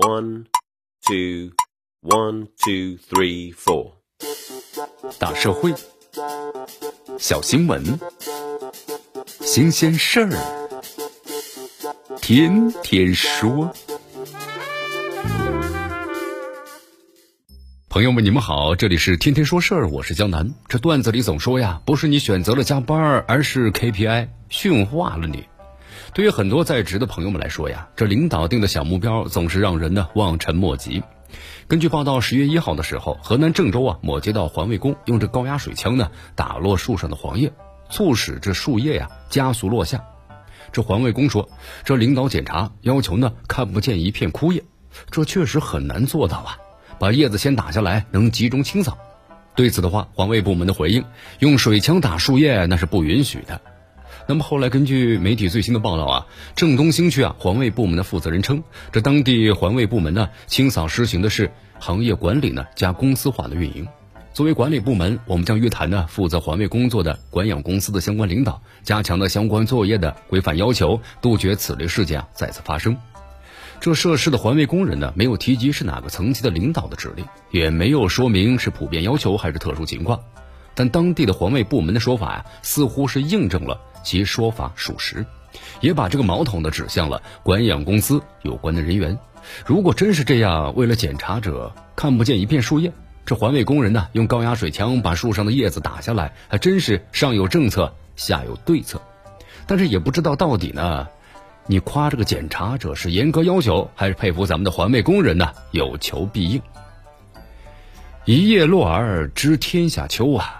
One, two, one, two, three, four。大社会，小新闻，新鲜事儿，天天说。朋友们，你们好，这里是天天说事儿，我是江南。这段子里总说呀，不是你选择了加班，而是 KPI 驯化了你。对于很多在职的朋友们来说呀，这领导定的小目标总是让人呢望尘莫及。根据报道，十月一号的时候，河南郑州啊某街道环卫工用这高压水枪呢打落树上的黄叶，促使这树叶呀加速落下。这环卫工说，这领导检查要求呢看不见一片枯叶，这确实很难做到啊。把叶子先打下来，能集中清扫。对此的话，环卫部门的回应，用水枪打树叶那是不允许的。那么后来，根据媒体最新的报道啊，郑东新区啊环卫部门的负责人称，这当地环卫部门呢清扫实行的是行业管理呢加公司化的运营。作为管理部门，我们将约谈呢负责环卫工作的管养公司的相关领导，加强了相关作业的规范要求，杜绝此类事件啊再次发生。这涉事的环卫工人呢没有提及是哪个层级的领导的指令，也没有说明是普遍要求还是特殊情况。但当地的环卫部门的说法呀，似乎是印证了。其说法属实，也把这个矛头呢指向了管养公司有关的人员。如果真是这样，为了检查者看不见一片树叶，这环卫工人呢用高压水枪把树上的叶子打下来，还真是上有政策下有对策。但是也不知道到底呢，你夸这个检查者是严格要求，还是佩服咱们的环卫工人呢有求必应。一叶落而知天下秋啊！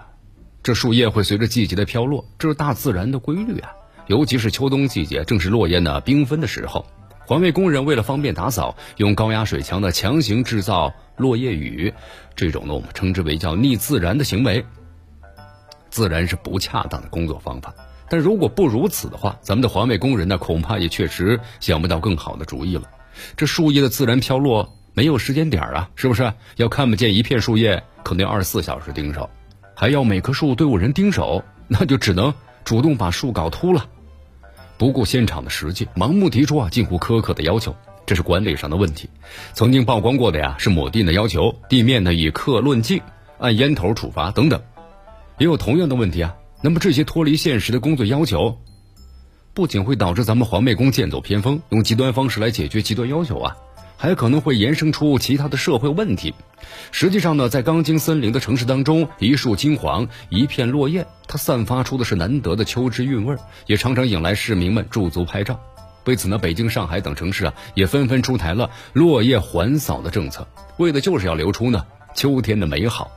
这树叶会随着季节的飘落，这是大自然的规律啊。尤其是秋冬季节，正是落叶呢缤纷的时候。环卫工人为了方便打扫，用高压水枪呢强行制造落叶雨，这种呢我们称之为叫逆自然的行为，自然是不恰当的工作方法。但如果不如此的话，咱们的环卫工人呢恐怕也确实想不到更好的主意了。这树叶的自然飘落没有时间点啊，是不是？要看不见一片树叶，可能要二十四小时盯梢。还要每棵树都有人盯守，那就只能主动把树搞秃了，不顾现场的实际，盲目提出啊近乎苛刻的要求，这是管理上的问题。曾经曝光过的呀，是抹地的要求地面呢以克论径，按烟头处罚等等，也有同样的问题啊。那么这些脱离现实的工作要求，不仅会导致咱们环卫工剑走偏锋，用极端方式来解决极端要求啊。还可能会延伸出其他的社会问题。实际上呢，在钢筋森林的城市当中，一树金黄，一片落叶，它散发出的是难得的秋之韵味儿，也常常引来市民们驻足拍照。为此呢，北京、上海等城市啊，也纷纷出台了落叶环扫的政策，为的就是要留出呢。秋天的美好，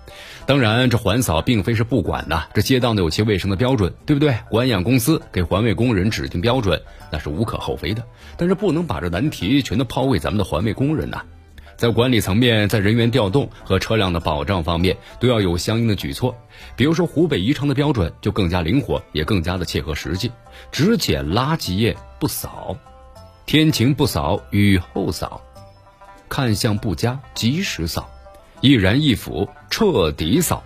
当然这环扫并非是不管呐，这街道呢有其卫生的标准，对不对？管养公司给环卫工人指定标准，那是无可厚非的。但是不能把这难题全都抛给咱们的环卫工人呐，在管理层面，在人员调动和车辆的保障方面都要有相应的举措。比如说湖北宜昌的标准就更加灵活，也更加的切合实际，只捡垃圾叶不扫，天晴不扫，雨后扫，看相不佳及时扫。一燃一腐，彻底扫。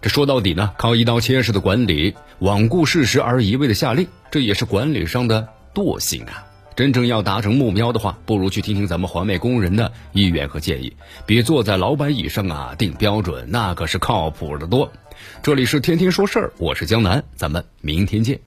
这说到底呢，靠一刀切式的管理，罔顾事实而一味的下令，这也是管理上的惰性啊。真正要达成目标的话，不如去听听咱们环卫工人的意愿和建议，比坐在老板椅上啊定标准，那可是靠谱的多。这里是天天说事儿，我是江南，咱们明天见。